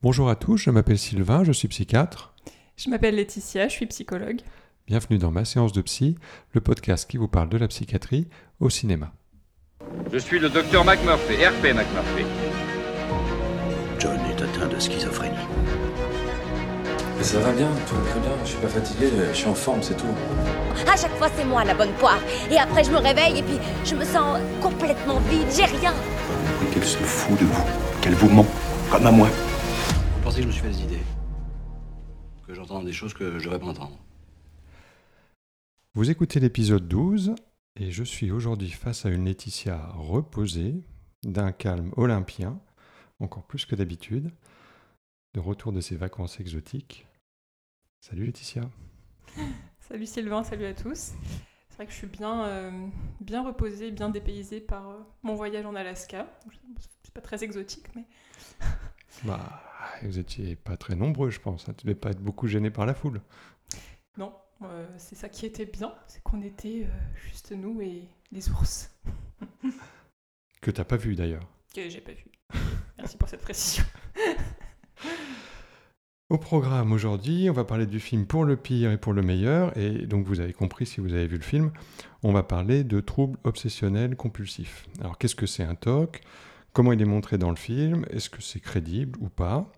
Bonjour à tous, je m'appelle Sylvain, je suis psychiatre. Je m'appelle Laetitia, je suis psychologue. Bienvenue dans ma séance de psy, le podcast qui vous parle de la psychiatrie au cinéma. Je suis le docteur McMurphy, RP McMurphy. John est atteint de schizophrénie. Mais ça va bien, tout va très bien. Je suis pas fatigué, je suis en forme, c'est tout. À chaque fois, c'est moi la bonne poire. Et après, je me réveille et puis je me sens complètement vide. J'ai rien. Et qu'elle se fout de vous, qu'elle vous ment, comme à moi. Vous pensez que je me suis fait des idées Que j'entends des choses que je devrais pas entendre Vous écoutez l'épisode 12 et je suis aujourd'hui face à une Laetitia reposée, d'un calme olympien, encore plus que d'habitude, de retour de ses vacances exotiques. Salut Laetitia. Salut Sylvain, salut à tous. C'est vrai que je suis bien, euh, bien reposée, bien dépaysée par euh, mon voyage en Alaska. C'est pas très exotique, mais. Bah, vous étiez pas très nombreux, je pense. hein. Tu devais pas être beaucoup gêné par la foule. Non, euh, c'est ça qui était bien, c'est qu'on était euh, juste nous et les ours. Que t'as pas vu d'ailleurs. Que j'ai pas vu. Merci pour cette précision. Au programme aujourd'hui, on va parler du film pour le pire et pour le meilleur. Et donc vous avez compris si vous avez vu le film, on va parler de troubles obsessionnels compulsifs. Alors qu'est-ce que c'est un TOC? Comment il est montré dans le film? Est-ce que c'est crédible ou pas?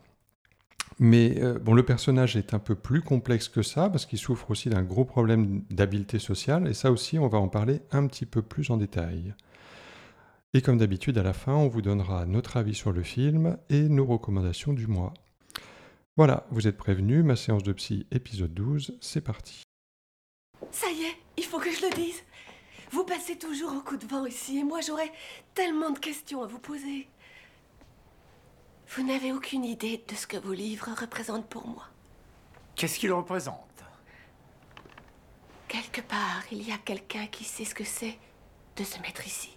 Mais euh, bon, le personnage est un peu plus complexe que ça parce qu'il souffre aussi d'un gros problème d'habileté sociale. Et ça aussi, on va en parler un petit peu plus en détail. Et comme d'habitude, à la fin, on vous donnera notre avis sur le film et nos recommandations du mois. Voilà, vous êtes prévenus, ma séance de psy épisode 12, c'est parti. Ça y est, il faut que je le dise. Vous passez toujours au coup de vent ici et moi j'aurais tellement de questions à vous poser. Vous n'avez aucune idée de ce que vos livres représentent pour moi. Qu'est-ce qu'il représente Quelque part, il y a quelqu'un qui sait ce que c'est de se mettre ici.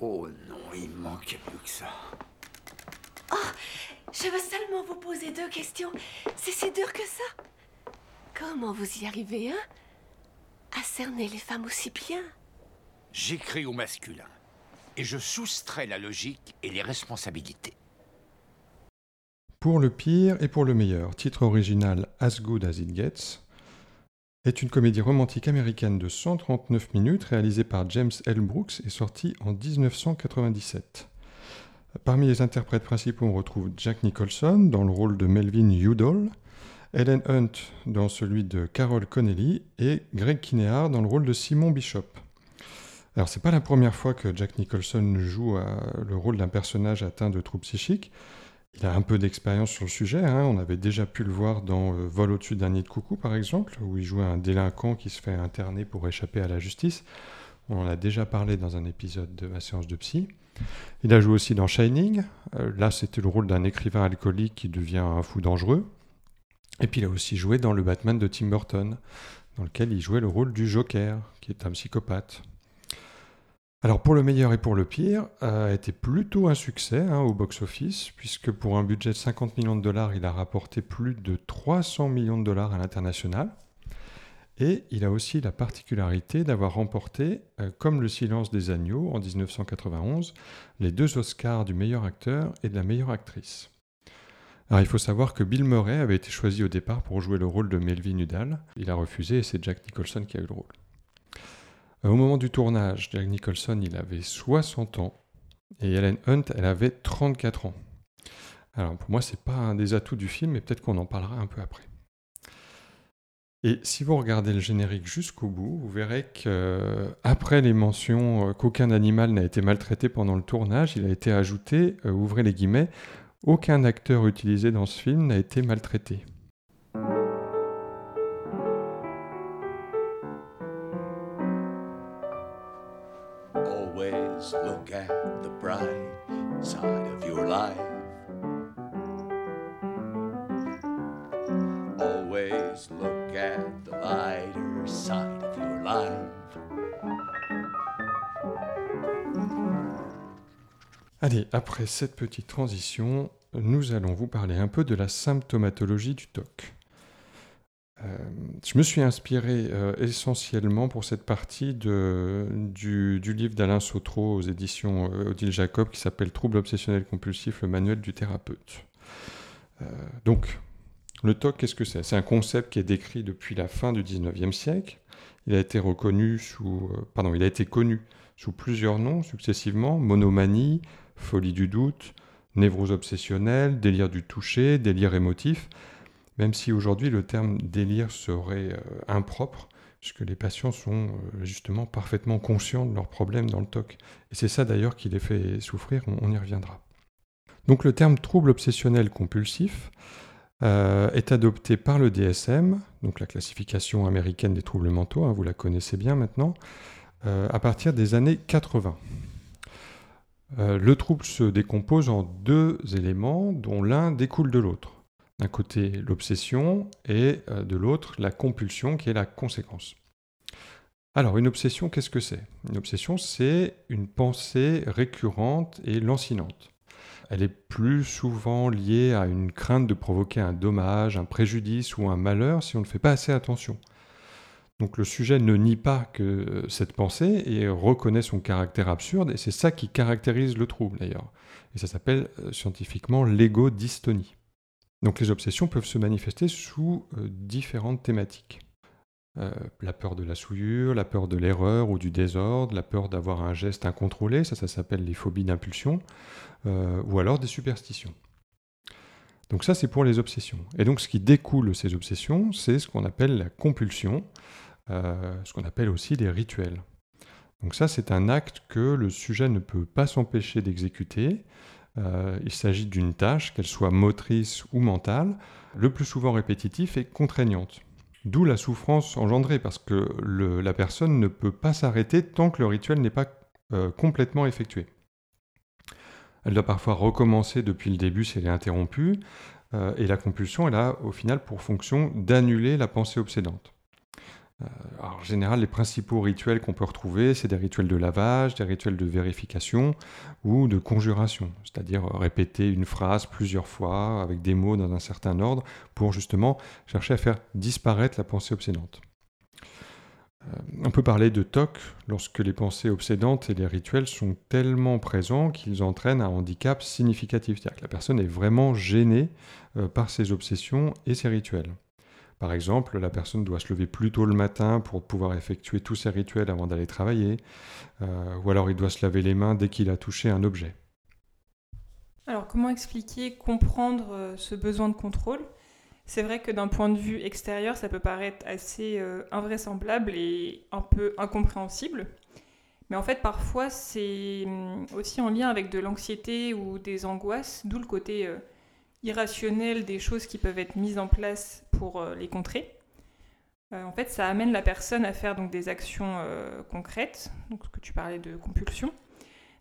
Oh non, il manquait plus que ça. Je veux seulement vous poser deux questions. C'est si dur que ça. Comment vous y arrivez, hein À cerner les femmes aussi bien? J'écris au masculin. Et je soustrais la logique et les responsabilités. Pour le pire et pour le meilleur, titre original As Good As It Gets, est une comédie romantique américaine de 139 minutes réalisée par James L. Brooks et sortie en 1997. Parmi les interprètes principaux, on retrouve Jack Nicholson dans le rôle de Melvin Udall, Ellen Hunt dans celui de Carol Connelly et Greg Kinnear dans le rôle de Simon Bishop. Alors, c'est pas la première fois que Jack Nicholson joue à- le rôle d'un personnage atteint de troubles psychiques. Il a un peu d'expérience sur le sujet. hein. On avait déjà pu le voir dans euh, Vol au-dessus d'un nid de coucou, par exemple, où il joue un délinquant qui se fait interner pour échapper à la justice. On en a déjà parlé dans un épisode de ma séance de psy. Il a joué aussi dans Shining. Euh, là, c'était le rôle d'un écrivain alcoolique qui devient un fou dangereux. Et puis, il a aussi joué dans le Batman de Tim Burton, dans lequel il jouait le rôle du Joker, qui est un psychopathe. Alors, pour le meilleur et pour le pire, euh, a été plutôt un succès hein, au box-office, puisque pour un budget de 50 millions de dollars, il a rapporté plus de 300 millions de dollars à l'international. Et il a aussi la particularité d'avoir remporté, euh, comme Le Silence des Agneaux en 1991, les deux Oscars du meilleur acteur et de la meilleure actrice. Alors il faut savoir que Bill Murray avait été choisi au départ pour jouer le rôle de Melvin Udall. Il a refusé et c'est Jack Nicholson qui a eu le rôle. Euh, Au moment du tournage, Jack Nicholson il avait 60 ans et Helen Hunt elle avait 34 ans. Alors pour moi c'est pas un des atouts du film mais peut-être qu'on en parlera un peu après. Et si vous regardez le générique jusqu'au bout, vous verrez qu'après les mentions euh, qu'aucun animal n'a été maltraité pendant le tournage, il a été ajouté, euh, ouvrez les guillemets, aucun acteur utilisé dans ce film n'a été maltraité. Après cette petite transition, nous allons vous parler un peu de la symptomatologie du TOC. Euh, je me suis inspiré euh, essentiellement pour cette partie du livre d'Alain Sautreau aux éditions euh, Odile Jacob qui s'appelle Trouble obsessionnel compulsif, le manuel du thérapeute. donc, le TOC, qu'est-ce que c'est? C'est un concept qui est décrit depuis la fin du 19e siècle. Il a été reconnu sous, pardon, il a été connu sous plusieurs noms successivement monomanie, folie du doute, névrose obsessionnelle, délire du toucher, délire émotif même si aujourd'hui le terme délire serait euh, impropre, puisque les patients sont euh, justement parfaitement conscients de leurs problèmes dans le TOC. Et c'est ça d'ailleurs qui les fait souffrir, on, y reviendra. Donc le terme trouble obsessionnel compulsif euh, est adopté par le DSM, donc la classification américaine des troubles mentaux, hein, vous la connaissez bien maintenant, à partir des années 80. Le trouble se décompose en deux éléments dont l'un découle de l'autre. D'un côté, l'obsession et euh, de l'autre, la compulsion qui est la conséquence. Alors, une obsession, qu'est-ce que c'est? Une obsession, c'est une pensée récurrente et lancinante. Elle est plus souvent liée à une crainte de provoquer un dommage, un préjudice ou un malheur si on ne fait pas assez attention. Donc le sujet ne nie pas que euh, cette pensée et reconnaît son caractère absurde, et c'est ça qui caractérise le trouble d'ailleurs. Et ça s'appelle euh, scientifiquement l'égo-dystonie. Donc les obsessions peuvent se manifester sous euh, différentes thématiques. La peur de la souillure, la peur de l'erreur ou du désordre, la peur d'avoir un geste incontrôlé, ça, ça s'appelle les phobies d'impulsion, ou alors des superstitions. Donc ça, c'est pour les obsessions. Et donc ce qui découle de ces obsessions, c'est ce qu'on appelle la compulsion, ce qu'on appelle aussi les rituels. Donc ça, c'est un acte que le sujet ne peut pas s'empêcher d'exécuter, euh, il s'agit d'une tâche, qu'elle soit motrice ou mentale, le plus souvent répétitive et contraignante. D'où la souffrance engendrée, parce que la personne ne peut pas s'arrêter tant que le rituel n'est pas euh, complètement effectué. Elle doit parfois recommencer depuis le début si elle est interrompue, euh, et la compulsion, elle a au final pour fonction d'annuler la pensée obsédante. Euh, en général, les principaux rituels qu'on peut retrouver, c'est des rituels de lavage, des rituels de vérification ou de conjuration, c'est-à-dire répéter une phrase plusieurs fois avec des mots dans un certain ordre pour justement chercher à faire disparaître la pensée obsédante. Euh, on peut parler de TOC lorsque les pensées obsédantes et les rituels sont tellement présents qu'ils entraînent un handicap significatif, c'est-à-dire que la personne est vraiment gênée euh, par ses obsessions et ses rituels. Par exemple, la personne doit se lever plus tôt le matin pour pouvoir effectuer tous ses rituels avant d'aller travailler, euh, ou alors il doit se laver les mains dès qu'il a touché un objet. Alors comment expliquer, comprendre euh, ce besoin de contrôle? C'est vrai que d'un point de vue extérieur, ça peut paraître assez euh, invraisemblable et un peu incompréhensible. Mais en fait, parfois, c'est hum, aussi en lien avec de l'anxiété ou des angoisses, d'où le côté irrationnel des choses qui peuvent être mises en place pour euh, les contrer. Euh, en fait, ça amène la personne à faire donc des actions euh, concrètes, donc ce que tu parlais de compulsion,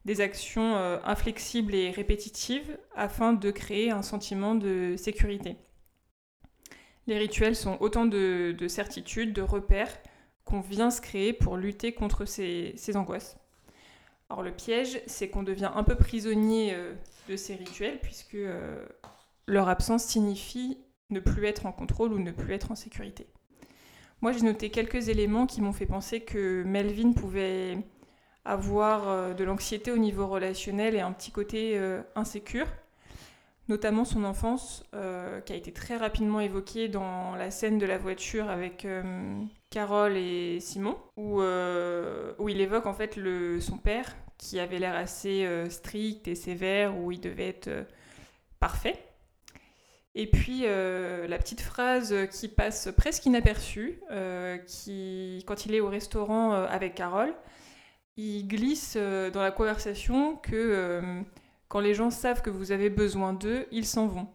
des actions inflexibles et répétitives afin de créer un sentiment de sécurité. Les rituels sont autant de, certitudes, de repères qu'on vient se créer pour lutter contre ces, angoisses. Alors le piège, c'est qu'on devient un peu prisonnier de ces rituels, puisque leur absence signifie ne plus être en contrôle ou ne plus être en sécurité. Moi, j'ai noté quelques éléments qui m'ont fait penser que Melvin pouvait avoir euh, de l'anxiété au niveau relationnel et un petit côté euh, insécure, notamment son enfance, euh, qui a été très rapidement évoquée dans la scène de la voiture avec Carole et Simon, où, il évoque en fait son père, qui avait l'air assez strict et sévère, où il devait être parfait. Et puis euh, la petite phrase qui passe presque inaperçue, euh, qui, quand il est au restaurant euh, avec Carole, il glisse dans la conversation que quand les gens savent que vous avez besoin d'eux, ils s'en vont.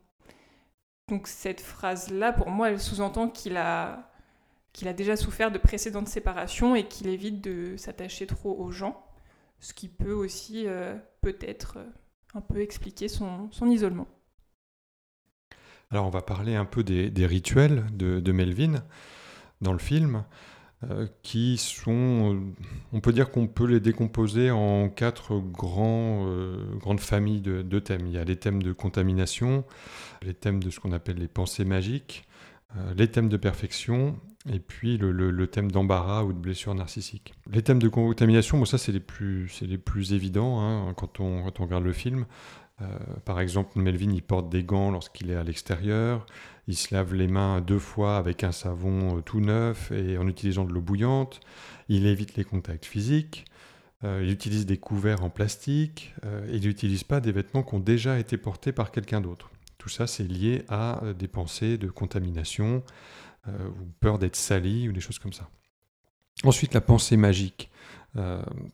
Donc cette phrase-là, pour moi, elle sous-entend qu'il a, qu'il a déjà souffert de précédentes séparations et qu'il évite de s'attacher trop aux gens, ce qui peut aussi peut-être un peu expliquer son isolement. Alors on va parler un peu des, rituels de, Melvin dans le film, euh, qui sont, on peut dire qu'on peut les décomposer en quatre euh, grandes familles de, thèmes. Il y a les thèmes de contamination, les thèmes de ce qu'on appelle les pensées magiques, euh, les thèmes de perfection et puis le, thème d'embarras ou de blessure narcissique. Les thèmes de contamination, bon, ça c'est les plus, évidents hein, quand on regarde le film. Euh, par exemple, Melvin il porte des gants lorsqu'il est à l'extérieur, il se lave les mains deux fois avec un savon euh, tout neuf et en utilisant de l'eau bouillante, il évite les contacts physiques, euh, il utilise des couverts en plastique, il n'utilise pas des vêtements qui ont déjà été portés par quelqu'un d'autre. Tout ça, c'est lié à des pensées de contamination ou peur d'être sali ou des choses comme ça. Ensuite, la pensée magique.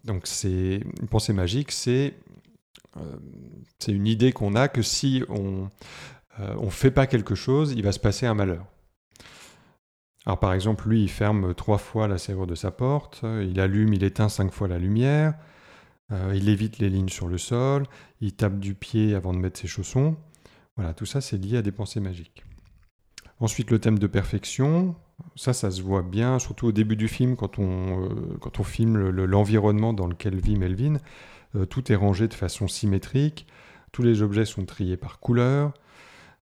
Donc, c'est une pensée magique, c'est c'est une idée qu'on a que si on ne fait pas quelque chose, il va se passer un malheur. Alors par exemple, lui, il ferme trois fois la serrure de sa porte, euh, il allume, il éteint cinq fois la lumière, euh, il évite les lignes sur le sol, il tape du pied avant de mettre ses chaussons. Voilà, tout ça, c'est lié à des pensées magiques. Ensuite, le thème de perfection, ça, ça se voit bien, surtout au début du film, quand on, euh, quand on filme le- le- l'environnement dans lequel vit Melvin. Euh, tout est rangé de façon symétrique, tous les objets sont triés par couleur.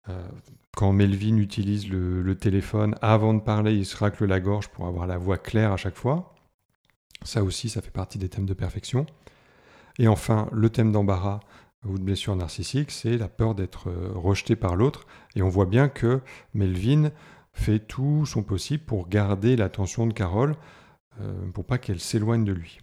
Euh, quand Melvin utilise le, téléphone, avant de parler, il se racle la gorge pour avoir la voix claire à chaque fois. Ça aussi, ça fait partie des thèmes de perfection. Et enfin, le thème d'embarras ou de blessure narcissique, c'est la peur d'être euh, rejeté par l'autre. Et on voit bien que Melvin fait tout son possible pour garder l'attention de Carole, pour pas qu'elle s'éloigne de lui.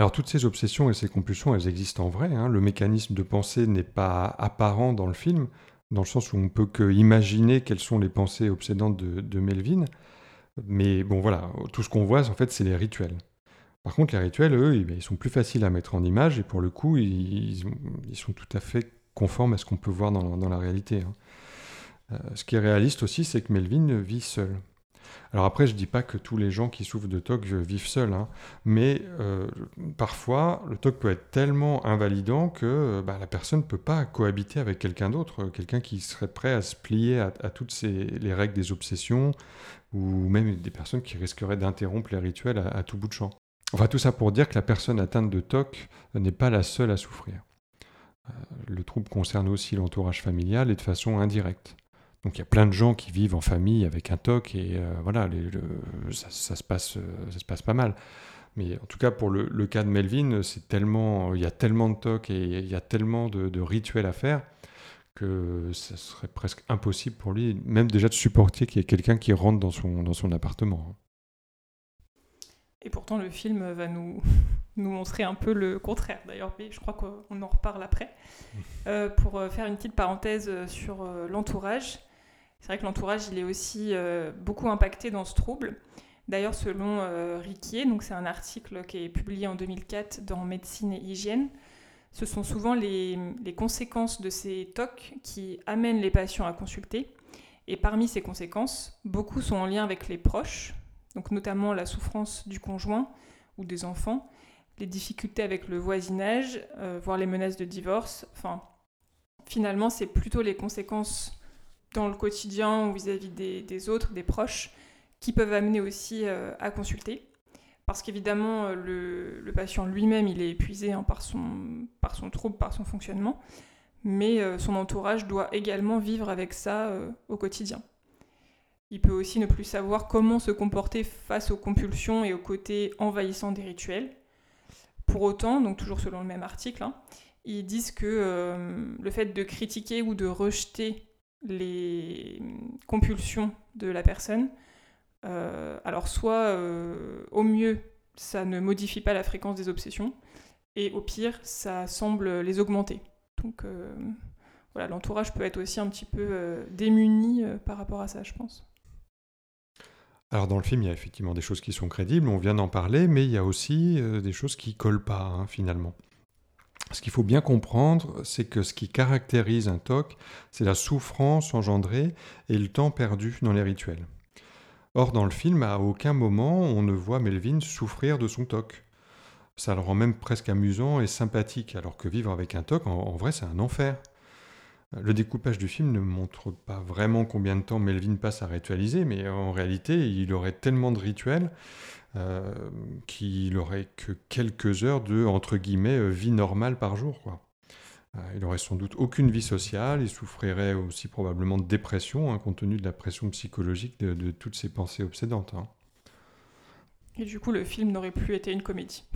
Alors toutes ces obsessions et ces compulsions, elles existent en vrai. hein. Le mécanisme de pensée n'est pas apparent dans le film, dans le sens où on peut que imaginer quelles sont les pensées obsédantes de, Melvin. Mais bon voilà, tout ce qu'on voit, en fait, c'est les rituels. Par contre, les rituels, eux, ils sont plus faciles à mettre en image et pour le coup, ils, sont tout à fait conformes à ce qu'on peut voir dans, dans la réalité. hein. Euh, ce qui est réaliste aussi, c'est que Melvin vit seul. Alors après, je dis pas que tous les gens qui souffrent de TOC vivent seuls, hein, mais euh, parfois, le TOC peut être tellement invalidant que euh, bah, la personne ne peut pas cohabiter avec quelqu'un d'autre, quelqu'un qui serait prêt à se plier à, toutes les règles des obsessions, ou même des personnes qui risqueraient d'interrompre les rituels à, à tout bout de champ. Enfin, tout ça pour dire que la personne atteinte de TOC n'est pas la seule à souffrir. Euh, le trouble concerne aussi l'entourage familial et de façon indirecte. Donc il y a plein de gens qui vivent en famille avec un TOC et euh, voilà, les- le- ça, ça se passe, euh, ça se passe pas mal. Mais en tout cas, pour le, le cas de Melvin, c'est tellement, il y a tellement de TOC et il y a tellement de, de rituels à faire que ça serait presque impossible pour lui, même déjà de supporter qu'il y ait quelqu'un qui rentre dans son, dans son appartement. Et pourtant, le film va nous, nous montrer un peu le contraire. D'ailleurs, mais je crois qu'on en reparle après. Euh, pour faire une petite parenthèse sur l'entourage, c'est vrai que l'entourage, il est aussi euh, beaucoup impacté dans ce trouble. D'ailleurs, selon euh, Riquier, donc c'est un article qui est publié en 2004 dans Médecine et Hygiène, ce sont souvent les, les conséquences de ces TOC qui amènent les patients à consulter. Et parmi ces conséquences, beaucoup sont en lien avec les proches, donc notamment la souffrance du conjoint ou des enfants, les difficultés avec le voisinage, euh, voire les menaces de divorce. Enfin, finalement, c'est plutôt les conséquences dans le quotidien ou vis-à-vis des, autres, des proches, qui peuvent amener aussi euh, à consulter. Parce qu'évidemment, euh, le, patient lui-même, il est épuisé hein, par, son, par son trouble, par son fonctionnement, mais euh, son entourage doit également vivre avec ça au quotidien. Il peut aussi ne plus savoir comment se comporter face aux compulsions et aux côtés envahissants des rituels. Pour autant, donc toujours selon le même article, hein, ils disent que le fait de critiquer ou de rejeter les compulsions de la personne, euh, alors soit euh, au mieux ça ne modifie pas la fréquence des obsessions, et au pire ça semble les augmenter. Donc euh, voilà, l'entourage peut être aussi un petit peu démuni par rapport à ça, je pense. Alors dans le film, il y a effectivement des choses qui sont crédibles, on vient d'en parler, mais il y a aussi des choses qui collent pas hein, finalement. Ce qu'il faut bien comprendre, c'est que ce qui caractérise un TOC, c'est la souffrance engendrée et le temps perdu dans les rituels. Or, dans le film, à aucun moment on ne voit Melvin souffrir de son TOC. Ça le rend même presque amusant et sympathique, alors que vivre avec un TOC, en, vrai, c'est un enfer. Le découpage du film ne montre pas vraiment combien de temps Melvin passe à ritualiser, mais en réalité, il aurait tellement de rituels euh, qu'il aurait que quelques heures de entre guillemets euh, vie normale par jour. Quoi. il aurait sans doute aucune vie sociale, il souffrirait aussi probablement de dépression, hein, compte tenu de la pression psychologique de, toutes ces pensées obsédantes. Hein. Et du coup, le film n'aurait plus été une comédie.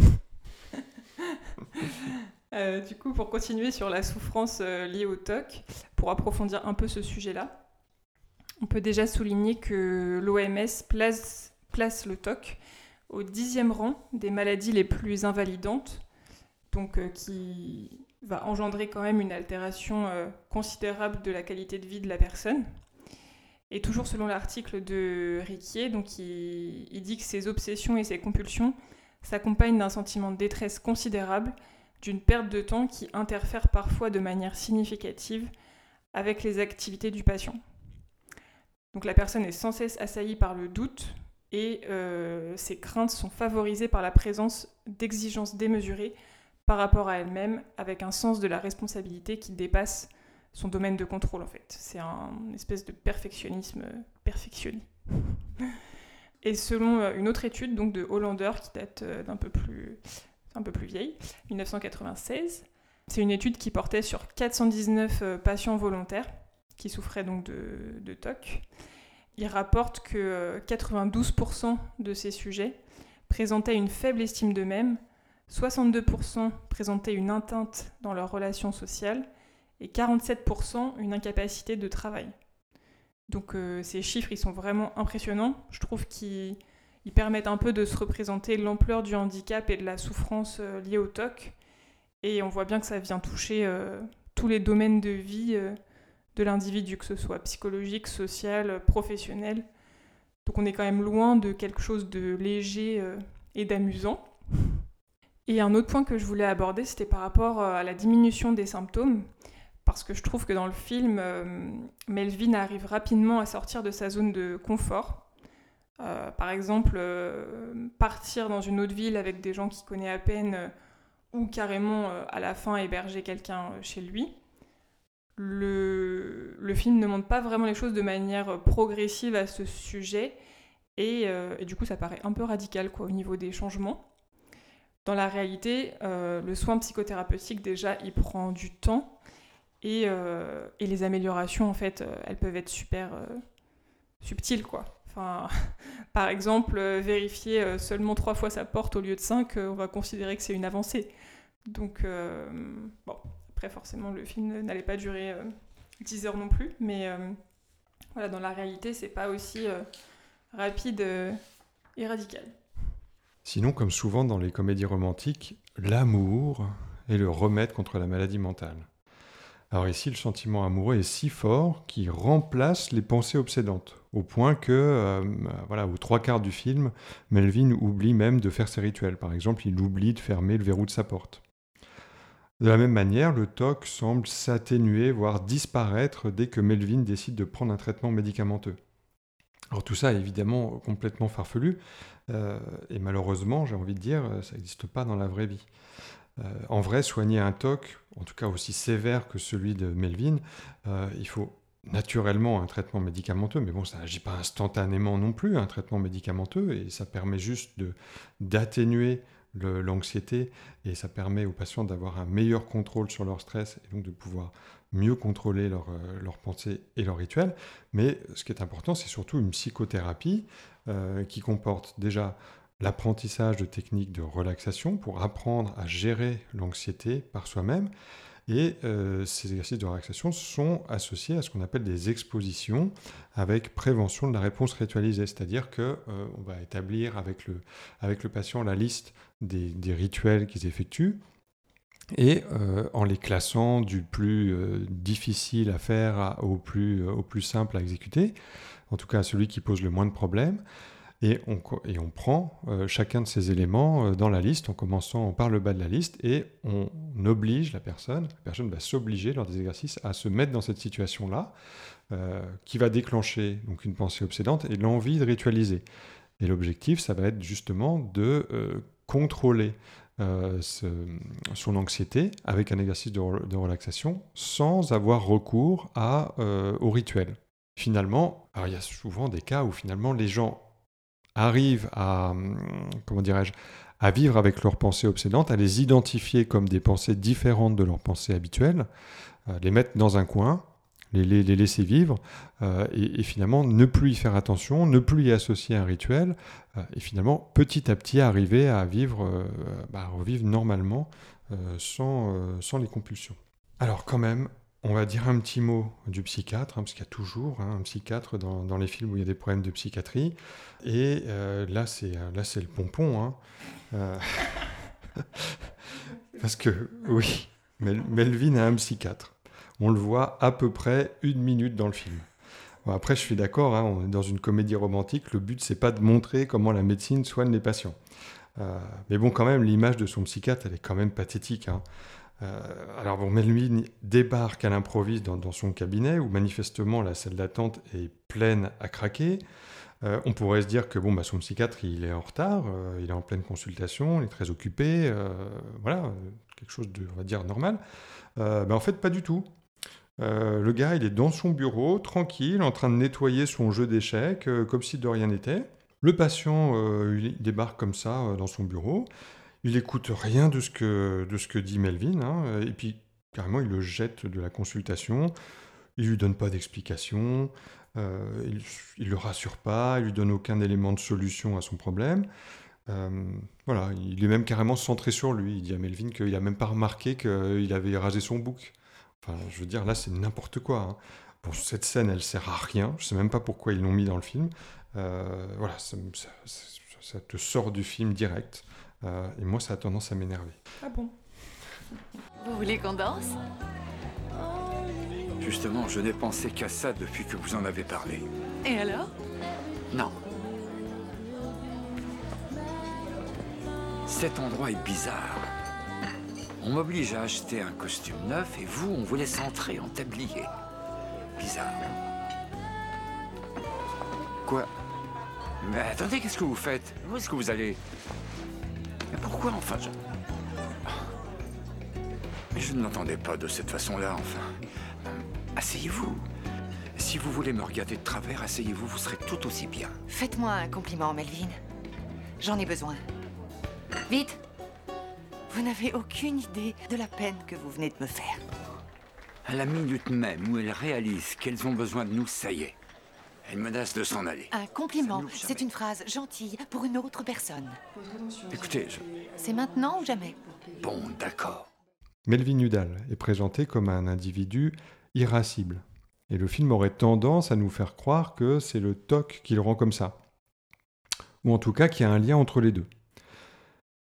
Euh, du coup, pour continuer sur la souffrance euh, liée au TOC, pour approfondir un peu ce sujet-là, on peut déjà souligner que l'OMS place, place, le TOC au dixième rang des maladies les plus invalidantes, donc euh, qui va engendrer quand même une altération considérable de la qualité de vie de la personne. Et toujours selon l'article de Riquier, donc il, il dit que ces obsessions et ces compulsions s'accompagnent d'un sentiment de détresse considérable, d'une perte de temps qui interfère parfois de manière significative avec les activités du patient. Donc la personne est sans cesse assaillie par le doute et euh, ses craintes sont favorisées par la présence d'exigences démesurées par rapport à elle-même avec un sens de la responsabilité qui dépasse son domaine de contrôle en fait. C'est un espèce de perfectionnisme perfectionné. Et selon euh, une autre étude donc de Hollander qui date euh, d'un peu plus un peu plus vieille, 1996, c'est une étude qui portait sur 419 euh, patients volontaires qui souffraient donc de TOC. Il rapporte que 92% de ces sujets présentaient une faible estime d'eux-mêmes, 62% présentaient une atteinte dans leurs relations sociales et 47% une incapacité de travail. Donc euh, ces chiffres, ils sont vraiment impressionnants. Je trouve qu'ils permettent un peu de se représenter l'ampleur du handicap et de la souffrance euh, liée au TOC. Et on voit bien que ça vient toucher euh, tous les domaines de vie de l'individu, que ce soit psychologique, social, professionnel. Donc on est quand même loin de quelque chose de léger et d'amusant. Et un autre point que je voulais aborder, c'était par rapport à la diminution des symptômes parce que je trouve que dans le film, euh, Melvin arrive rapidement à sortir de sa zone de confort. Euh, par exemple, euh, partir dans une autre ville avec des gens qu'il connaît à peine, ou carrément à la fin héberger quelqu'un chez lui. Le, film ne montre pas vraiment les choses de manière progressive à ce sujet, et, et du coup ça paraît un peu radical au niveau des changements. Dans la réalité, le soin psychothérapeutique déjà il prend du temps, euh, et, les améliorations, en fait, euh, elles peuvent être super euh, subtiles. Enfin, par exemple, vérifier seulement trois fois sa porte au lieu de cinq, on va considérer que c'est une avancée. Donc, bon, forcément, le film n'allait pas durer 10 heures non plus, mais voilà, dans la réalité, c'est pas aussi rapide et radical. Sinon, comme souvent dans les comédies romantiques, l'amour est le remède contre la maladie mentale. Alors ici, le sentiment amoureux est si fort qu'il remplace les pensées obsédantes, au point que, euh, voilà, aux trois quarts du film, Melvin oublie même de faire ses rituels. Par exemple, il oublie de fermer le verrou de sa porte. De la même manière, le TOC semble s'atténuer, voire disparaître dès que Melvin décide de prendre un traitement médicamenteux. Alors tout ça est évidemment complètement farfelu, euh, et malheureusement, j'ai envie de dire, ça n'existe pas dans la vraie vie. Euh, en vrai, soigner un TOC, en tout cas aussi sévère que celui de Melvin, euh, il faut naturellement un traitement médicamenteux, mais bon, ça n'agit pas instantanément non plus, un traitement médicamenteux, et ça permet juste d'atténuer l'anxiété, et ça permet aux patients d'avoir un meilleur contrôle sur leur stress, et donc de pouvoir mieux contrôler leurs euh, pensées et leurs rituels. Mais ce qui est important, c'est surtout une psychothérapie qui comporte déjà l'apprentissage de techniques de relaxation pour apprendre à gérer l'anxiété par soi-même. Et euh, ces exercices de relaxation sont associés à ce qu'on appelle des expositions avec prévention de la réponse ritualisée, c'est-à-dire qu'on euh, va établir avec le, avec le patient la liste des, rituels qu'ils effectuent, et euh, en les classant du plus difficile à faire au, plus, au plus simple à exécuter, en tout cas celui qui pose le moins de problèmes, et on, et on prend euh, chacun de ces éléments euh, dans la liste en commençant par le bas de la liste et on oblige la personne, la personne va s'obliger lors des exercices à se mettre dans cette situation-là euh, qui va déclencher donc une pensée obsédante et l'envie de ritualiser. Et l'objectif, ça va être justement de contrôler son anxiété avec un exercice de, relaxation sans avoir recours à, au rituel. Finalement, il y a souvent des cas où finalement les gens arrive à, comment dirais-je, à vivre avec leurs pensées obsédantes, à les identifier comme des pensées différentes de leurs pensées habituelles, euh, les mettre dans un coin, les, laisser vivre, euh, et, finalement ne plus y faire attention, ne plus y associer un rituel, euh, et finalement petit à petit arriver à vivre, euh, bah, normalement sans, les compulsions. Alors quand même, on va dire un petit mot du psychiatre, hein, parce qu'il y a toujours hein, un psychiatre dans, les films où il y a des problèmes de psychiatrie. Et là, c'est là, c'est le pompon. hein. Parce que oui, Mel- Melvin a un psychiatre. On le voit à peu près une minute dans le film. Après, je suis d'accord, hein, on est dans une comédie romantique. Le but, c'est pas de montrer comment la médecine soigne les patients. Euh, mais bon, quand même, l'image de son psychiatre, elle est quand même pathétique. hein. Euh, alors bon, Melvin débarque à l'improviste dans, son cabinet où manifestement la salle d'attente est pleine à craquer. Euh, on pourrait se dire que bon, bah, son psychiatre il est en retard, il est en pleine consultation, il est très occupé, voilà, quelque chose de, on va dire, normal. Euh, bah, en fait, pas du tout. Euh, le gars, il est dans son bureau, tranquille, en train de nettoyer son jeu d'échecs, euh, comme si de rien n'était. Le patient, euh, il débarque comme ça dans son bureau. Il écoute rien de ce que, dit Melvin, hein, et puis carrément il le jette de la consultation. Il lui donne pas d'explication, il, il le rassure pas, il lui donne aucun élément de solution à son problème. Voilà, il est même carrément centré sur lui. Il dit à Melvin qu'il a même pas remarqué qu'il avait rasé son bouc. Enfin, je veux dire, là c'est n'importe quoi. hein. Bon, cette scène, elle sert à rien. Je sais même pas pourquoi ils l'ont mis dans le film. Euh, voilà, ça, ça- ça- ça te sort du film direct. Euh, et moi, ça a tendance à m'énerver. Ah bon? Vous voulez qu'on danse? Justement, je n'ai pensé qu'à ça depuis que vous en avez parlé. Et alors? Non. Cet endroit est bizarre. On m'oblige à acheter un costume neuf et vous, on vous laisse entrer en tablier. Bizarre. Quoi Mais attendez, qu'est-ce que vous faites? Où est-ce que vous allez? Mais pourquoi enfin je... Mais je ne l'entendais pas de cette façon-là, enfin. Asseyez-vous. Si vous voulez me regarder de travers, asseyez-vous, vous serez tout aussi bien. Faites-moi un compliment, Melvin. J'en ai besoin. Vite Vous n'avez aucune idée de la peine que vous venez de me faire. À la minute même où elles réalisent qu'elles ont besoin de nous, ça y est. Elles menacent de s'en aller. Un compliment, c'est une phrase gentille pour une autre personne. Écoutez, je... C'est maintenant ou jamais? Bon, d'accord. Melvin Udall est présenté comme un individu irascible. Et le film aurait tendance à nous faire croire que c'est le TOC qui le rend comme ça. Ou en tout cas qu'il y a un lien entre les deux.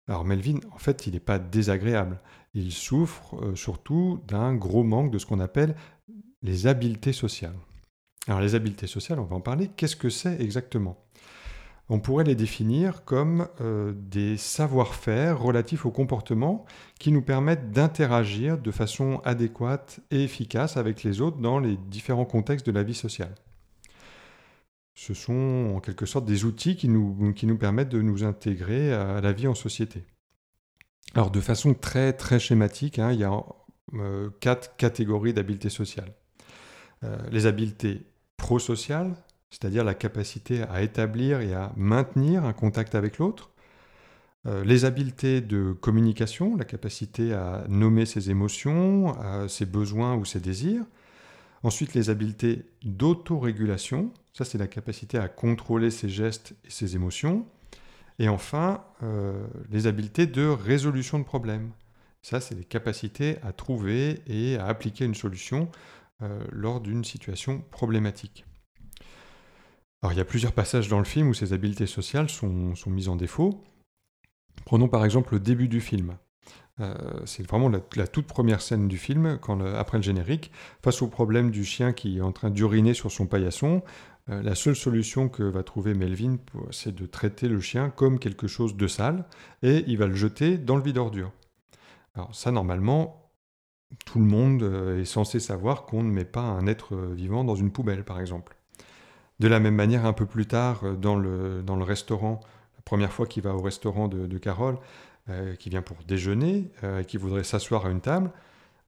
Alors Melvin, en fait, il n'est pas désagréable. Il souffre euh, surtout d'un gros manque de ce qu'on appelle les habiletés sociales. Alors les habiletés sociales, on va en parler. Qu'est-ce que c'est exactement? On pourrait les définir comme euh, des savoir-faire relatifs au comportement qui nous permettent d'interagir de façon adéquate et efficace avec les autres dans les différents contextes de la vie sociale. Ce sont en quelque sorte des outils qui nous, permettent de nous intégrer à la vie en société. Alors de façon très schématique, hein, il y a euh, quatre catégories d'habiletés sociales. Euh, les habiletés prosociales, c'est-à-dire la capacité à établir et à maintenir un contact avec l'autre. Euh, les habiletés de communication, la capacité à nommer ses émotions, ses besoins ou ses désirs. Ensuite, les habiletés d'autorégulation, ça c'est la capacité à contrôler ses gestes et ses émotions. Et enfin, euh, les habiletés de résolution de problèmes. Ça, c'est les capacités à trouver et à appliquer une solution euh, lors d'une situation problématique. Alors, il y a plusieurs passages dans le film où ces habiletés sociales sont, sont mises en défaut. Prenons par exemple le début du film. Euh, c'est vraiment la, toute première scène du film, quand le, après le générique, face au problème du chien qui est en train d'uriner sur son paillasson. Euh, la seule solution que va trouver Melvin, c'est de traiter le chien comme quelque chose de sale et il va le jeter dans le vide ordure. Alors ça, normalement, tout le monde euh, est censé savoir qu'on ne met pas un être vivant dans une poubelle, par exemple. De la même manière, un peu plus tard, euh, dans le, dans le restaurant, la première fois qu'il va au restaurant de, de Carole, euh, qui vient pour déjeuner, euh, qui voudrait s'asseoir à une table,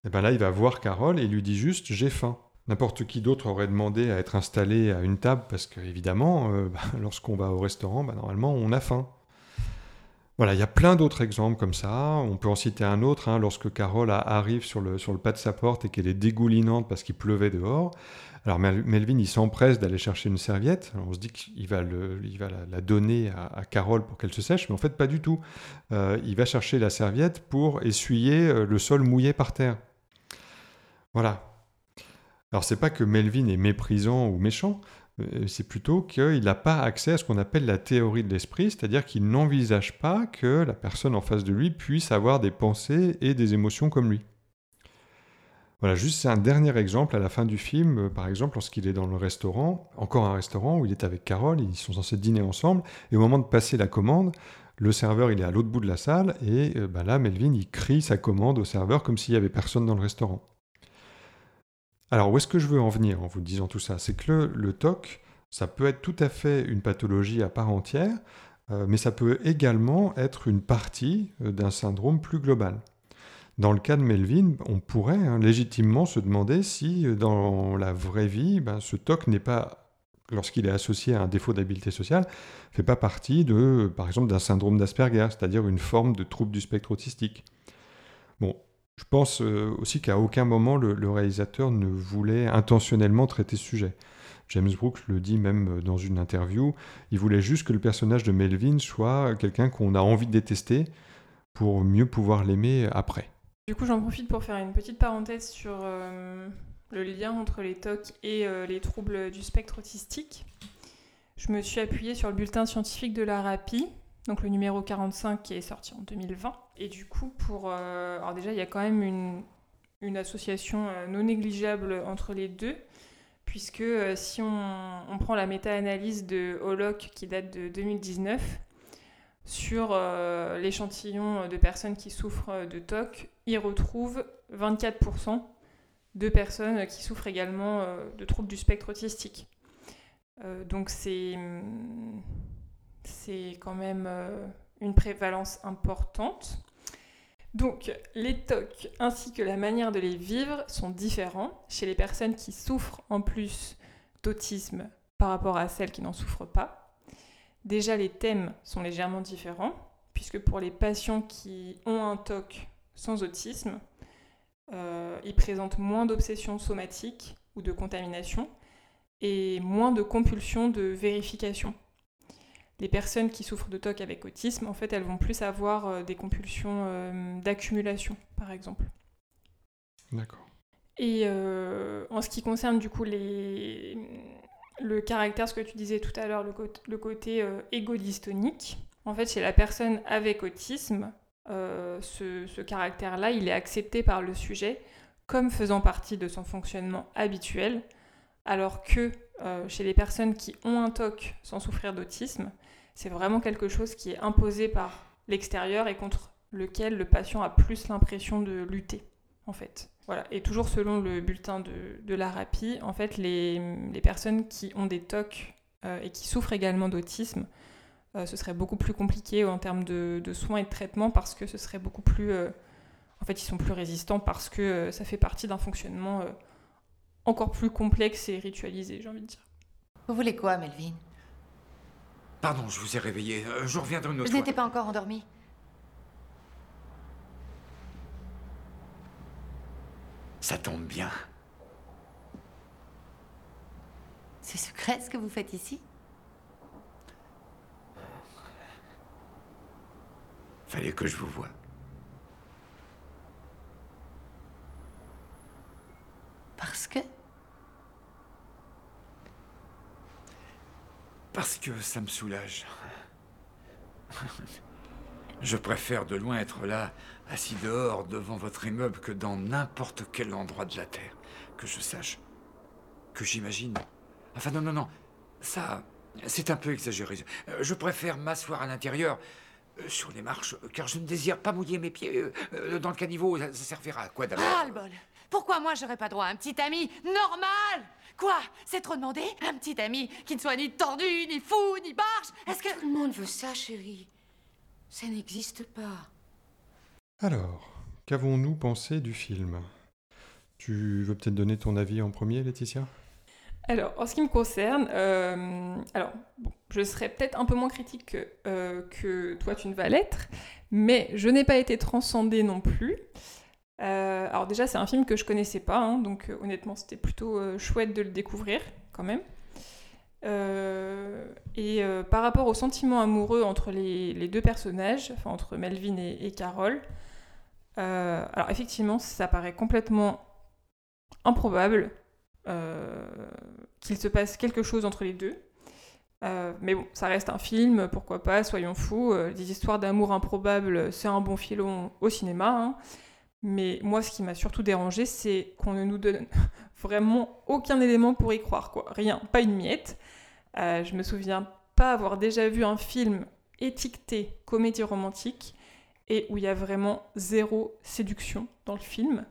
et ben là, il va voir Carole et lui dit juste j'ai faim. N'importe qui d'autre aurait demandé à être installé à une table parce qu'évidemment, euh, bah, lorsqu'on va au restaurant, bah, normalement, on a faim. Voilà, il y a plein d'autres exemples comme ça. On peut en citer un autre, hein, lorsque Carole arrive sur le, sur le pas de sa porte et qu'elle est dégoulinante parce qu'il pleuvait dehors. Alors Melvin, il s'empresse d'aller chercher une serviette. on se dit qu'il va la, donner à, Carole pour qu'elle se sèche, mais en fait pas du tout. Euh, il va chercher la serviette pour essuyer euh, le sol mouillé par terre. Voilà. Alors c'est pas que Melvin est méprisant ou méchant, euh, c'est plutôt qu'il n'a pas accès à ce qu'on appelle la théorie de l'esprit, c'est-à-dire qu'il n'envisage pas que la personne en face de lui puisse avoir des pensées et des émotions comme lui. Voilà, juste c'est un dernier exemple à la fin du film, euh, par exemple lorsqu'il est dans le restaurant, encore un restaurant où il est avec Carole, ils sont censés dîner ensemble, et au moment de passer la commande, le serveur il est à l'autre bout de la salle, et euh, bah là Melvin il crie sa commande au serveur comme s'il n'y avait personne dans le restaurant. Alors, où est-ce que je veux en venir en vous disant tout ça? C'est que le, TOC, ça peut être tout à fait une pathologie à part entière, euh, mais ça peut également être une partie d'un syndrome plus global. Dans le cas de Melvin, on pourrait hein, légitimement se demander si euh, dans la vraie vie, ben, ce TOC n'est pas, lorsqu'il est associé à un défaut d'habileté sociale, fait pas partie de, par exemple, d'un syndrome d'Asperger, c'est-à-dire une forme de trouble du spectre autistique. Bon, je pense euh, aussi qu'à aucun moment le, réalisateur ne voulait intentionnellement traiter ce sujet. James Brooks le dit même euh, dans une interview, il voulait juste que le personnage de Melvin soit quelqu'un qu'on a envie de détester pour mieux pouvoir l'aimer après. Du coup, j'en profite pour faire une petite parenthèse sur euh, le lien entre les TOC et les troubles du spectre autistique. Je me suis appuyée sur le bulletin scientifique de la RAPI, donc le numéro 45 qui est sorti en 2020. Et du coup, pour. Euh, alors déjà, il y a quand même une, association euh, non négligeable entre les deux, puisque euh, si on, prend la méta-analyse de Holoc qui date de 2019, sur l'échantillon de personnes qui souffrent de TOC, il retrouve 24% de personnes qui souffrent également de troubles du spectre autistique. donc c'est c'est quand même euh, une prévalence importante. Donc, les TOC ainsi que la manière de les vivre sont différents chez les personnes qui souffrent en plus d'autisme par rapport à celles qui n'en souffrent pas. Déjà, les thèmes sont légèrement différents, puisque pour les patients qui ont un TOC sans autisme, euh, ils présentent moins d'obsessions somatiques ou de contamination et moins de compulsions de vérification les personnes qui souffrent de TOC avec autisme, en fait, elles vont plus avoir euh, des compulsions euh, d'accumulation, par exemple. D'accord. Et euh, en ce qui concerne du coup les... le caractère, ce que tu disais tout à l'heure, le, côté égodystonique, en fait, chez la personne avec autisme, ce, ce caractère-là, il est accepté par le sujet comme faisant partie de son fonctionnement habituel, alors que chez les personnes qui ont un TOC sans souffrir d'autisme, c'est vraiment quelque chose qui est imposé par l'extérieur et contre lequel le patient a plus l'impression de lutter, en fait. Voilà. Et toujours selon le bulletin de, de l'ARAPI, en fait, les, personnes qui ont des TOC euh, et qui souffrent également d'autisme, euh, ce serait beaucoup plus compliqué en termes de, soins et de traitement parce que ce serait beaucoup plus... Euh, en fait, ils sont plus résistants parce que ça fait partie d'un fonctionnement encore plus complexe et ritualisé, j'ai envie de dire. Vous voulez quoi, Melvin? Pardon, je vous ai réveillé. Euh, je reviendrai une autre Je n'étais pas encore endormi. Ça tombe bien. C'est secret ce que vous faites ici? Fallait que je vous voie. Parce que? Parce que ça me soulage. Je préfère de loin être là, assis dehors devant votre immeuble, que dans n'importe quel endroit de la Terre. Que je sache. Que j'imagine. Enfin non, non, non. Ça, c'est un peu exagéré. Euh, je préfère m'asseoir à l'intérieur, euh, sur les marches, car je ne désire pas mouiller mes pieds euh, dans le caniveau. Ça, servira à quoi d'abord? Ah, le bol Pourquoi moi j'aurais pas droit à un petit ami normal? Quoi? C'est trop demandé? Un petit ami qui ne soit ni tordu, ni fou, ni barge? Est-ce que... Tout le monde veut ça, chérie. Ça n'existe pas. Alors, qu'avons-nous pensé du film? Tu veux peut-être donner ton avis en premier, Laetitia? Alors, en ce qui me concerne, euh, alors, je serais peut-être un peu moins critique que, euh, que toi, tu ne vas l'être, mais je n'ai pas été transcendée non plus. Euh, alors déjà, c'est un film que je connaissais pas, hein, donc honnêtement, c'était plutôt chouette de le découvrir quand même. Et par rapport au sentiment amoureux entre les, deux personnages, enfin entre Melvin et, et Carol, euh, alors effectivement, ça paraît complètement improbable euh, qu'il se passe quelque chose entre les deux. Euh, mais bon, ça reste un film, pourquoi pas, soyons fous. Des histoires d'amour improbables, c'est un bon filon au cinéma. hein. Mais moi, ce qui m'a surtout dérangé, c'est qu'on ne nous donne vraiment aucun élément pour y croire, quoi. Rien, pas une miette. Je me souviens pas avoir déjà vu un film étiqueté comédie romantique et où il y a vraiment zéro séduction dans le film.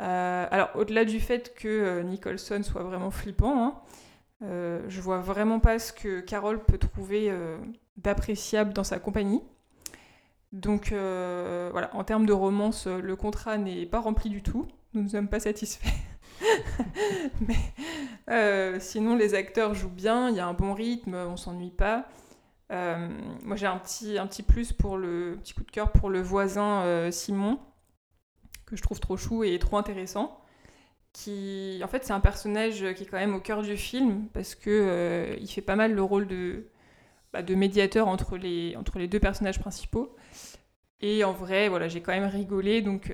Euh, alors, au-delà du fait que euh, Nicholson soit vraiment flippant, hein, euh, je vois vraiment pas ce que Carole peut trouver euh, d'appréciable dans sa compagnie. Donc voilà, en termes de romance, le contrat n'est pas rempli du tout. Nous ne sommes pas satisfaits. Mais sinon, les acteurs jouent bien, il y a un bon rythme, on s'ennuie pas. Euh, moi, j'ai un petit, un petit plus pour le petit coup de cœur pour le voisin euh, Simon, que je trouve trop chou et trop intéressant. Qui, en fait, c'est un personnage qui est quand même au cœur du film parce que euh, il fait pas mal le rôle de, bah, de médiateur entre les, entre les deux personnages principaux. Et en vrai, voilà, j'ai quand même rigolé, donc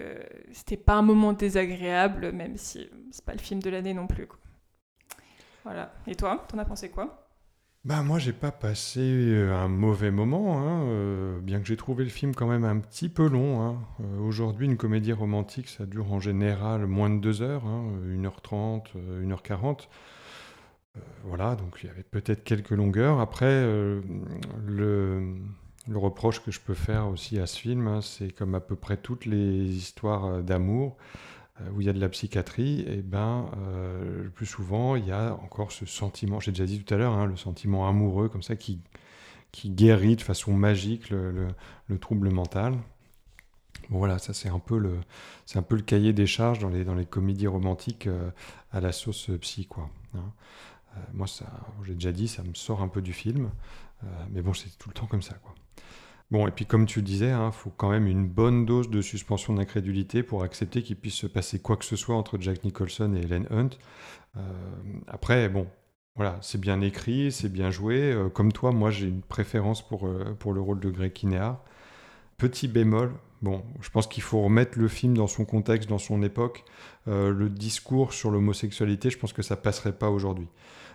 c'était pas un moment désagréable, même si c'est pas le film de l'année non plus. Voilà. Et toi, t'en as pensé quoi? Bah moi j'ai pas passé euh, un mauvais moment, hein, euh, bien que j'ai trouvé le film quand même un petit peu long. hein. Euh, Aujourd'hui une comédie romantique ça dure en général moins de 2 heures, hein, 1h30, euh, 1h40. Euh, voilà, donc il y avait peut-être quelques longueurs. Après, le, reproche que je peux faire aussi à ce film, hein, c'est comme à peu près toutes les histoires d'amour où il y a de la psychiatrie, et ben euh, le plus souvent il y a encore ce sentiment, j'ai déjà dit tout à l'heure, hein, le sentiment amoureux comme ça qui, guérit de façon magique le, le- le trouble mental. Bon, voilà, ça c'est un peu le, cahier des charges dans les, comédies romantiques euh, à la sauce psy, quoi. hein. Euh, moi, ça, j'ai déjà dit, ça me sort un peu du film, euh, mais bon, c'est tout le temps comme ça, quoi. Bon, et puis comme tu le disais, il faut quand même une bonne dose de suspension d'incrédulité pour accepter qu'il puisse se passer quoi que ce soit entre Jack Nicholson et Helen Hunt. Euh, après, bon, voilà, c'est bien écrit, c'est bien joué. Euh, comme toi, moi, j'ai une préférence pour, euh, pour le rôle de Greg Kinnear. Petit bémol, bon, je pense qu'il faut remettre le film dans son contexte, dans son époque. Le discours sur l'homosexualité, je pense que ça passerait pas aujourd'hui.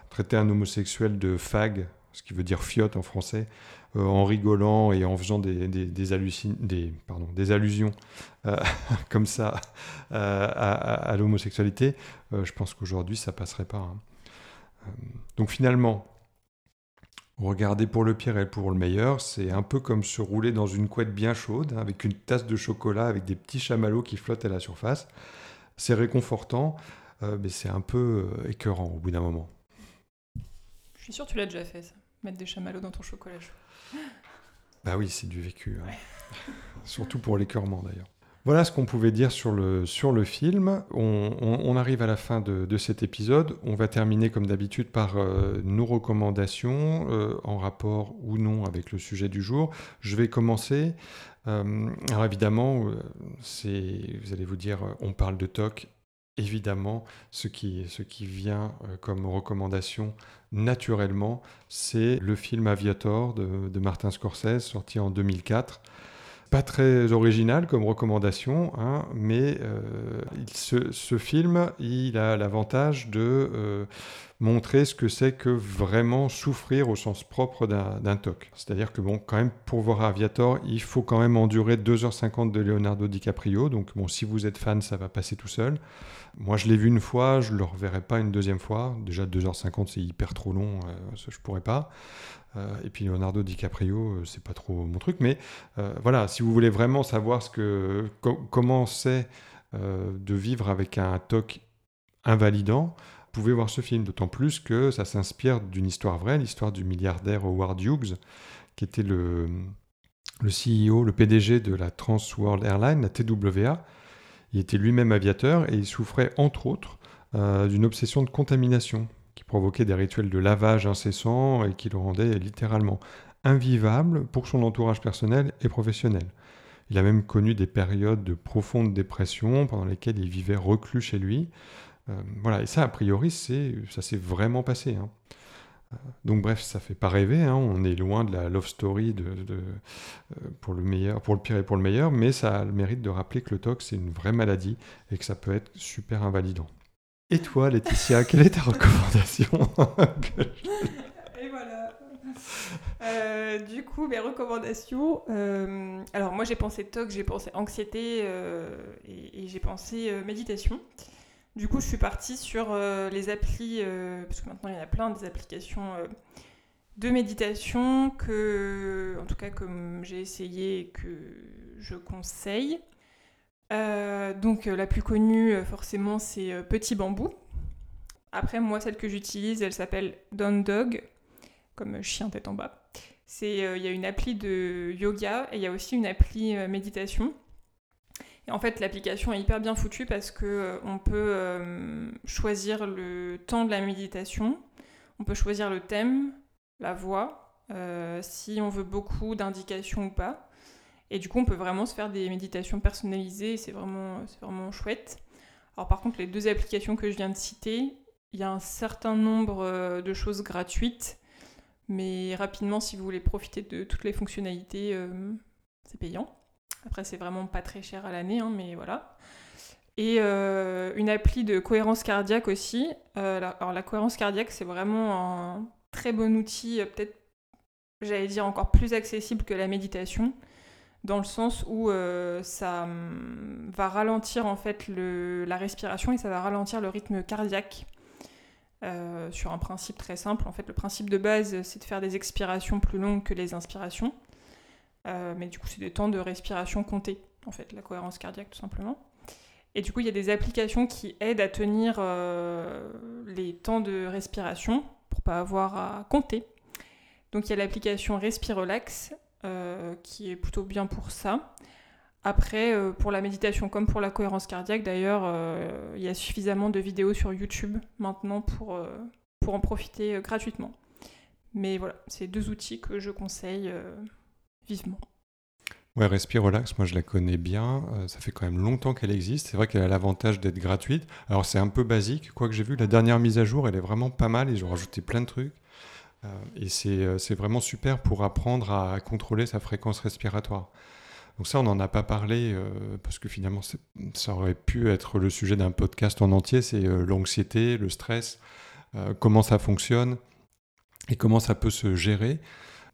Traiter un homosexuel de fag, ce qui veut dire fiotte en français, euh, en rigolant et en faisant des, des, des, des, allusions euh, comme ça euh, à, l'homosexualité, je pense qu'aujourd'hui ça passerait pas. hein. Donc finalement, regarder pour le pire et pour le meilleur, c'est un peu comme se rouler dans une couette bien chaude, hein, avec une tasse de chocolat, avec des petits chamallows qui flottent à la surface. C'est réconfortant, mais c'est un peu écœurant au bout d'un moment. Je suis sûre que tu l'as déjà fait, ça. Mettre des chamallows dans ton chocolat chaud. Bah oui, c'est du vécu. hein. Surtout pour l'écœurement d'ailleurs. Voilà ce qu'on pouvait dire sur le, sur le film. On, arrive à la fin de, de cet épisode. On va terminer comme d'habitude par euh, nos recommandations euh, en rapport ou non avec le sujet du jour. Je vais commencer. Euh, alors évidemment, euh, vous allez vous dire, on parle de TOC. Évidemment, ce qui, vient euh, comme recommandation naturellement, c'est le film Aviator de, de Martin Scorsese, sorti en 2004. Pas très original comme recommandation, hein, mais euh, ce, film, il a l'avantage de euh, montrer ce que c'est que vraiment souffrir au sens propre d'un d'un TOC. C'est-à-dire que, bon, quand même, pour voir Aviator, il faut quand même endurer 2h50 de Leonardo DiCaprio. Donc, bon, si vous êtes fan, ça va passer tout seul. Moi, je l'ai vu une fois, je ne le reverrai pas une deuxième fois. Déjà, 2h50, c'est hyper trop long, euh, ça, je pourrais pas. Euh, et puis Leonardo DiCaprio, euh, c'est pas trop mon truc. Mais euh, voilà, si vous voulez vraiment savoir ce que, co- comment c'est de vivre avec un TOC invalidant, vous pouvez voir ce film. D'autant plus que ça s'inspire d'une histoire vraie, l'histoire du milliardaire Howard Hughes, qui était le, CEO, le PDG de la Trans World Airlines, la TWA. Il était lui-même aviateur et il souffrait entre autres d'une obsession de contamination. Provoquait des rituels de lavage incessants et qui le rendaient littéralement invivable pour son entourage personnel et professionnel. Il a même connu des périodes de profonde dépression pendant lesquelles il vivait reclus chez lui. Euh, voilà, et ça, a priori, ça s'est vraiment passé. hein. Euh, Donc bref, ça fait pas rêver, hein, on est loin de la love story euh, pour le meilleur, pour le pire et pour le meilleur, mais ça a le mérite de rappeler que le TOC c'est une vraie maladie et que ça peut être super invalidant. Et toi, Laetitia, quelle est ta recommandation Et voilà. Euh, du coup, mes recommandations. euh, alors, moi, j'ai pensé TOC, j'ai pensé anxiété euh, et, j'ai pensé méditation. Du coup, je suis partie sur les applis, parce que maintenant, il y en a plein des applications de méditation que, en tout cas, comme j'ai essayé et que je conseille. Euh, donc, euh, la plus connue, euh, forcément, c'est Petit Bambou. Après, moi, celle que j'utilise, elle s'appelle Down Dog comme chien tête en bas. C'est il y a une appli de yoga et il y a aussi une appli méditation. Et en fait, l'application est hyper bien foutue parce que on peut choisir le temps de la méditation, on peut choisir le thème, la voix, si on veut beaucoup d'indications ou pas. Et du coup, on peut vraiment se faire des méditations personnalisées. C'est vraiment, vraiment chouette. Alors par contre, les deux applications que je viens de citer, il y a un certain nombre euh, de choses gratuites. Mais rapidement, si vous voulez profiter de toutes les fonctionnalités, euh, c'est payant. Après, c'est vraiment pas très cher à l'année, hein, mais voilà. Et euh, une appli de cohérence cardiaque aussi. Alors, la cohérence cardiaque, c'est vraiment un très bon outil, peut-être, j'allais dire, encore plus accessible que la méditation, dans le sens où euh, ça hum, va ralentir en fait la respiration et ça va ralentir le rythme cardiaque. Euh, sur un principe très simple. En fait, le principe de base, c'est de faire des expirations plus longues que les inspirations. Euh, mais du coup, c'est des temps de respiration comptés, en fait, la cohérence cardiaque, tout simplement. Et du coup, il y a des applications qui aident à tenir les temps de respiration pour pas avoir à compter. Donc, il y a l'application Respirelax qui est plutôt bien pour ça. Après, euh, pour la méditation comme pour la cohérence cardiaque, d'ailleurs, euh, il y a suffisamment de vidéos sur YouTube maintenant pour, euh, pour en profiter euh, gratuitement. Mais voilà, c'est deux outils que je conseille euh, vivement. Ouais, Respire Relax, moi je la connais bien. Euh, ça fait quand même longtemps qu'elle existe. C'est vrai qu'elle a l'avantage d'être gratuite. Alors c'est un peu basique. Quoi que j'ai vu, la dernière mise à jour, elle est vraiment pas mal. Ils ont rajouté plein de trucs. Euh, et c'est euh, c'est vraiment super pour apprendre à contrôler sa fréquence respiratoire. Donc ça, on n'en a pas parlé euh, parce que finalement, ça aurait pu être le sujet d'un podcast en entier. C'est l'anxiété, le stress, comment ça fonctionne et comment ça peut se gérer.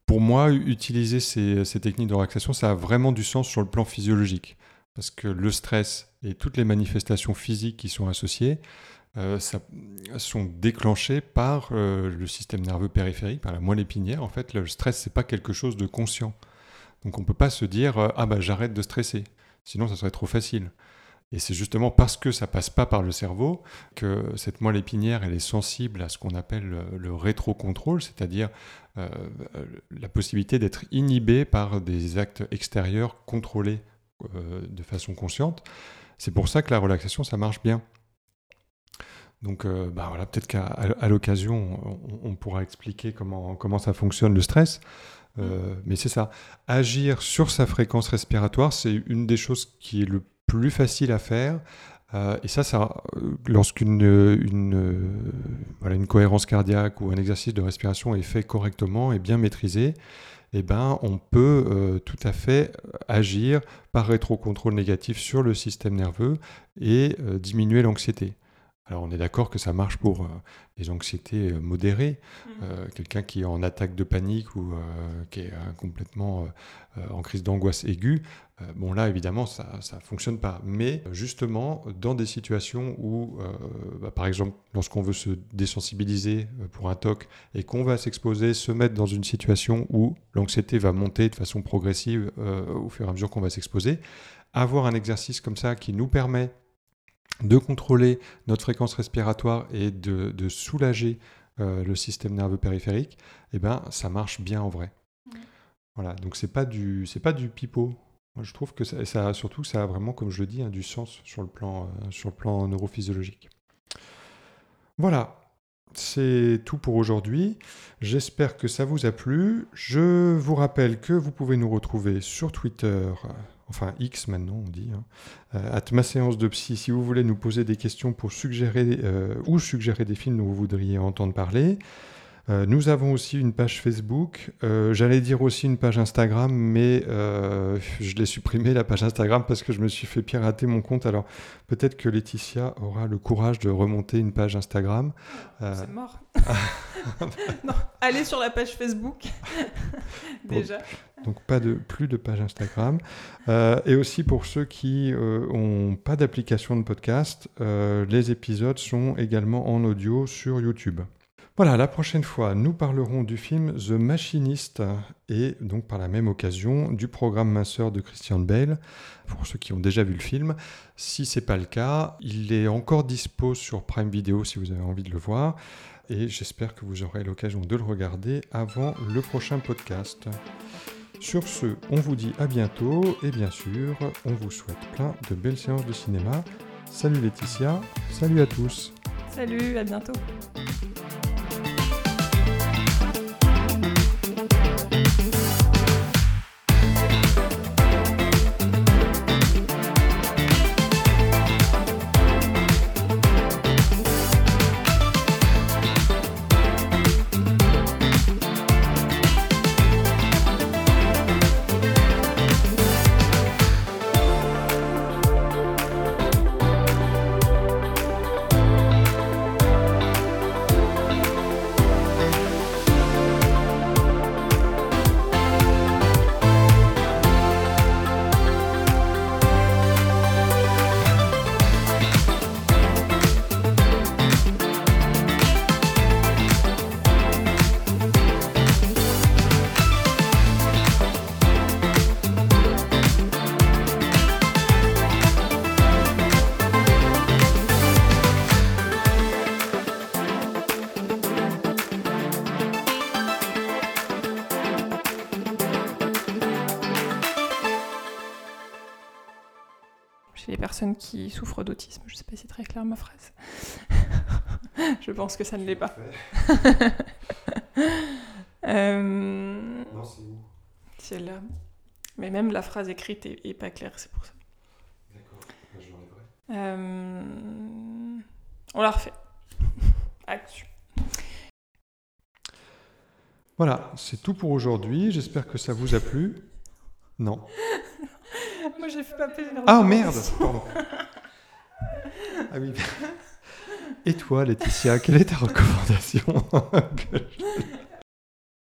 Pour moi, utiliser ces techniques de relaxation, ça a vraiment du sens sur le plan physiologique. Parce que le stress et toutes les manifestations physiques qui sont associées euh, sont déclenchées par euh, le système nerveux périphérique, par la moelle épinière. En fait, le stress, c'est pas quelque chose de conscient. Donc on ne peut pas se dire euh, ah bah j'arrête de stresser, sinon ça serait trop facile. Et c'est justement parce que ça passe pas par le cerveau que cette moelle épinière elle est sensible à ce qu'on appelle le, le rétrocontrôle, c'est-à-dire la possibilité d'être inhibé par des actes extérieurs contrôlés de façon consciente. C'est pour ça que la relaxation ça marche bien. Donc euh, bah voilà, peut-être qu'à l'occasion on, on pourra expliquer comment, comment ça fonctionne le stress. Euh, mais c'est ça. Agir sur sa fréquence respiratoire, c'est une des choses qui est le plus facile à faire. Euh, et ça, ça lorsqu'une une, voilà, une cohérence cardiaque ou un exercice de respiration est fait correctement et bien maîtrisé, eh ben, on peut euh, tout à fait agir par rétrocontrôle négatif sur le système nerveux et euh, diminuer l'anxiété. Alors on est d'accord que ça marche pour euh, les anxiétés euh, modérées, euh, quelqu'un qui est en attaque de panique ou euh, qui est complètement en crise d'angoisse aiguë. Bon là évidemment ça ne fonctionne pas. Mais justement dans des situations où, bah, par exemple lorsqu'on veut se désensibiliser pour un TOC et qu'on va s'exposer, se mettre dans une situation où l'anxiété va monter de façon progressive au fur et à mesure qu'on va s'exposer, avoir un exercice comme ça qui nous permet de contrôler notre fréquence respiratoire et de, de soulager euh, le système nerveux périphérique, eh ben, ça marche bien en vrai. Mmh. Voilà, donc c'est pas du c'est pas du pipeau. Moi, je trouve que ça, ça, surtout ça a vraiment, comme je le dis, hein, du sens sur le plan euh, sur le plan neurophysiologique. Voilà. c'est tout pour aujourd'hui. J'espère que ça vous a plu. Je vous rappelle que vous pouvez nous retrouver sur Twitter, enfin X maintenant on dit, hein, euh, at ma séance de psy, si vous voulez nous poser des questions pour suggérer euh, ou suggérer des films dont vous voudriez entendre parler. Euh, nous avons aussi une page Facebook. Euh, J'allais dire aussi une page Instagram, mais euh, je l'ai supprimé la page Instagram parce que je me suis fait pirater mon compte. Alors peut-être que Laetitia aura le courage de remonter une page Instagram. Euh, C'est mort. non, allez sur la page Facebook. Déjà. Donc pas de, plus de page Instagram. Et aussi pour ceux qui n'ont pas d'application de podcast, les épisodes sont également en audio sur YouTube. Voilà, la prochaine fois, nous parlerons du film The Machinist et donc par la même occasion du programme Minceur de Christian Bale. Pour ceux qui ont déjà vu le film, si c'est pas le cas, il est encore dispo sur Prime Video si vous avez envie de le voir. Et j'espère que vous aurez l'occasion de le regarder avant le prochain podcast. Sur ce, on vous dit à bientôt et bien sûr, on vous souhaite plein de belles séances de cinéma. Salut Laetitia, salut à tous. Salut, à bientôt. thank you. Qui souffrent d'autisme. Je ne sais pas si c'est très clair ma phrase. je pense que ça ne l'est pas. euh... Non, c'est où C'est là. Mais même la phrase écrite est, est pas claire, c'est pour ça. D'accord, je l'enlèverai. Euh... On la refait. Action. Voilà, c'est tout pour aujourd'hui. J'espère que ça vous a plu. Non. Moi, j'ai fait plaisir. Ah merde. Ah oui. Et toi, Laetitia, quelle est ta recommandation